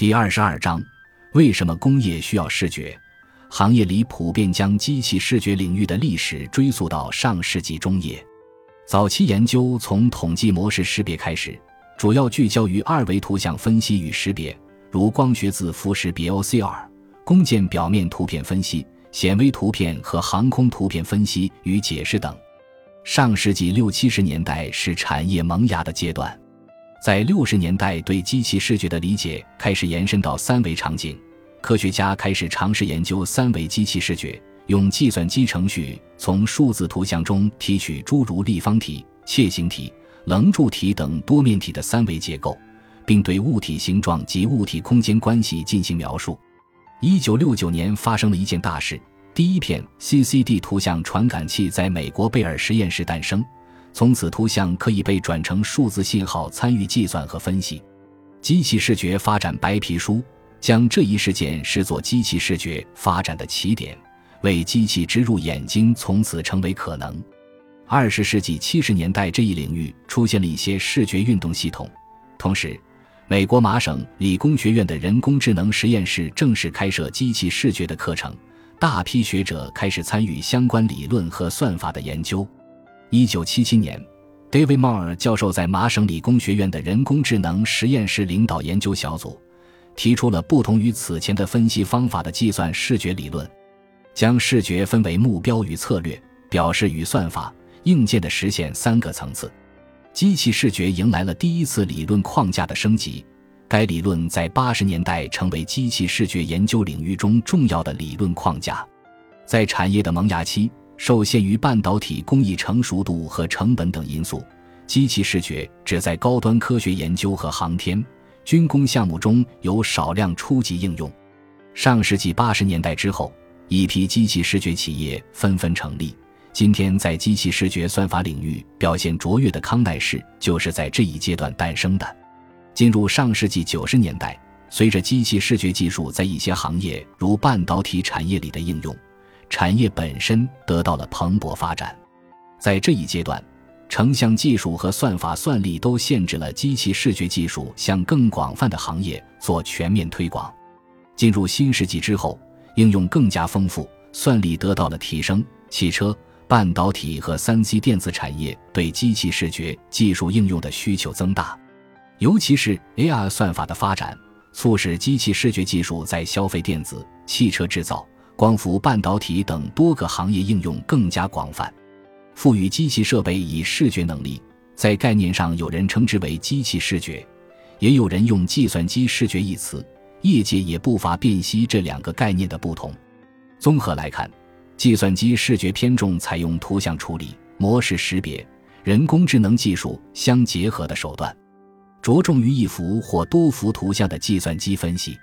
第二十二章：为什么工业需要视觉？行业里普遍将机器视觉领域的历史追溯到上世纪中叶。早期研究从统计模式识别开始，主要聚焦于二维图像分析与识别，如光学字符识别 （OCR）、工件表面图片分析、显微图片和航空图片分析与解释等。上世纪六七十年代是产业萌芽的阶段，在六十年代，对机器视觉的理解开始延伸到三维场景。科学家开始尝试研究三维机器视觉，用计算机程序从数字图像中提取诸如立方体、楔形体、棱柱体等多面体的三维结构，并对物体形状及物体空间关系进行描述。一九六九年发生了一件大事：第一片 CCD 图像传感器在美国贝尔实验室诞生，从此图像可以被转成数字信号参与计算和分析。机器视觉发展白皮书。将这一事件视作机器视觉发展的起点，为机器植入眼睛从此成为可能。二十世纪七十年代，这一领域出现了一些视觉运动系统。同时，美国麻省理工学院的人工智能实验室正式开设机器视觉的课程，大批学者开始参与相关理论和算法的研究。一九七七年，David Moore 教授在麻省理工学院的人工智能实验室领导研究小组。提出了不同于此前的分析方法的计算视觉理论，将视觉分为目标与策略、表示与算法、硬件的实现三个层次。机器视觉迎来了第一次理论框架的升级，该理论在八十年代成为机器视觉研究领域中重要的理论框架。在产业的萌芽期，受限于半导体工艺成熟度和成本等因素，机器视觉只在高端科学研究和航天。军工项目中有少量初级应用。上世纪八十年代之后，一批机器视觉企业纷纷成立。今天，在机器视觉算法领域表现卓越的康奈氏，就是在这一阶段诞生的。进入上世纪九十年代，随着机器视觉技术在一些行业如半导体产业里的应用，产业本身得到了蓬勃发展。在这一阶段，成像技术和算法算力都限制了机器视觉技术向更广泛的行业做全面推广。进入新世纪之后，应用更加丰富，算力得到了提升。汽车、半导体和三 C 电子产业对机器视觉技术应用的需求增大，尤其是 AR 算法的发展，促使机器视觉技术在消费电子、汽车制造、光伏半导体等多个行业应用更加广泛。赋予机器设备以视觉能力，在概念上有人称之为机器视觉，也有人用计算机视觉一词。业界也不乏辨析这两个概念的不同。综合来看，计算机视觉偏重采用图像处理、模式识别、人工智能技术相结合的手段，着重于一幅或多幅图像的计算机分析。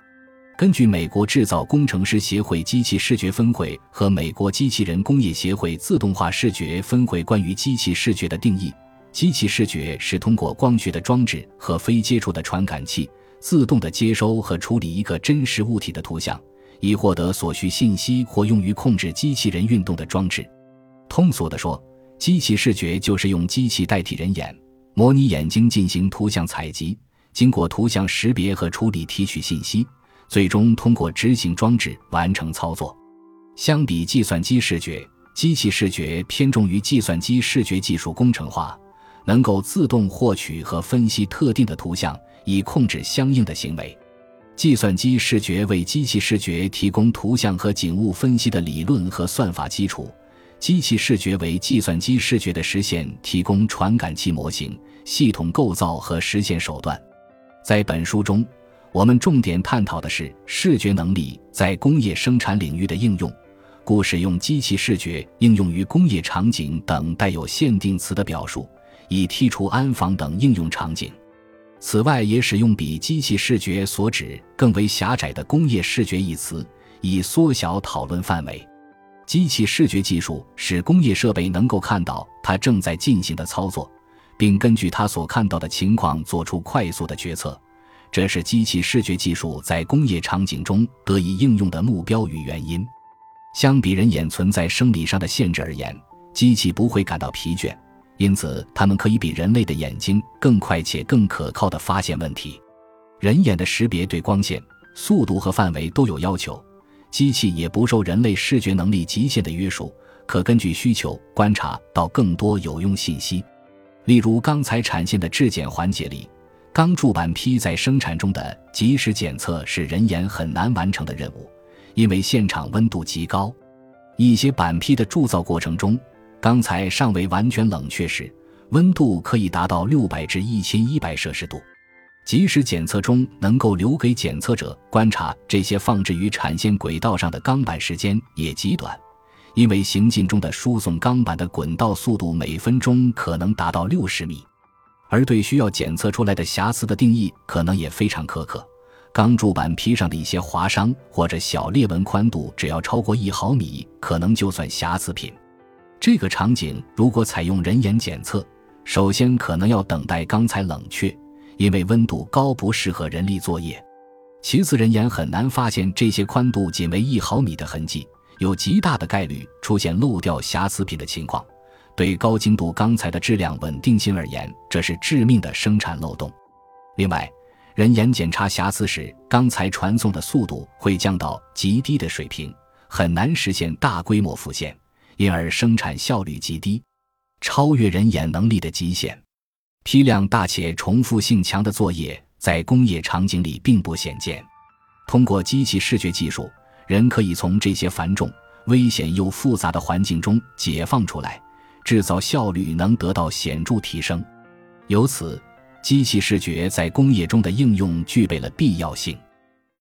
根据美国制造工程师协会机器视觉分会和美国机器人工业协会自动化视觉分会关于机器视觉的定义，机器视觉是通过光学的装置和非接触的传感器，自动的接收和处理一个真实物体的图像，以获得所需信息或用于控制机器人运动的装置。通俗地说，机器视觉就是用机器代替人眼，模拟眼睛进行图像采集，经过图像识别和处理提取信息。最终通过执行装置完成操作。相比计算机视觉，机器视觉偏重于计算机视觉技术工程化，能够自动获取和分析特定的图像，以控制相应的行为。计算机视觉为机器视觉提供图像和景物分析的理论和算法基础，机器视觉为计算机视觉的实现提供传感器模型、系统构造和实现手段。在本书中。我们重点探讨的是视觉能力在工业生产领域的应用，故使用机器视觉应用于工业场景等带有限定词的表述，以剔除安防等应用场景。此外，也使用比机器视觉所指更为狭窄的工业视觉一词，以缩小讨论范围。机器视觉技术使工业设备能够看到它正在进行的操作，并根据它所看到的情况做出快速的决策。这是机器视觉技术在工业场景中得以应用的目标与原因。相比人眼存在生理上的限制而言，机器不会感到疲倦，因此它们可以比人类的眼睛更快且更可靠地发现问题。人眼的识别对光线、速度和范围都有要求，机器也不受人类视觉能力极限的约束，可根据需求观察到更多有用信息。例如，钢材产线的质检环节里，钢铸板坯在生产中的及时检测是人眼很难完成的任务，因为现场温度极高。一些板坯的铸造过程中，钢材尚未完全冷却时，温度可以达到六百至一千一百摄氏度。及时检测中能够留给检测者观察这些放置于产线轨道上的钢板时间也极短，因为行进中的输送钢板的滚道速度每分钟可能达到六十米，而对需要检测出来的瑕疵的定义可能也非常苛刻。钢铸板坯上的一些划伤或者小裂纹宽度只要超过一毫米，可能就算瑕疵品。这个场景如果采用人眼检测，首先可能要等待钢材冷却。因为温度高不适合人力作业，其次人眼很难发现这些宽度仅为一毫米的痕迹，有极大的概率出现漏掉瑕疵品的情况。对高精度钢材的质量稳定性而言，这是致命的生产漏洞。另外，人眼检查瑕疵时，钢材传送的速度会降到极低的水平，很难实现大规模复现，因而生产效率极低，超越人眼能力的极限。批量大且重复性强的作业在工业场景里并不鲜见。通过机器视觉技术，人可以从这些繁重、危险又复杂的环境中解放出来，制造效率能得到显著提升。由此，机器视觉在工业中的应用具备了必要性。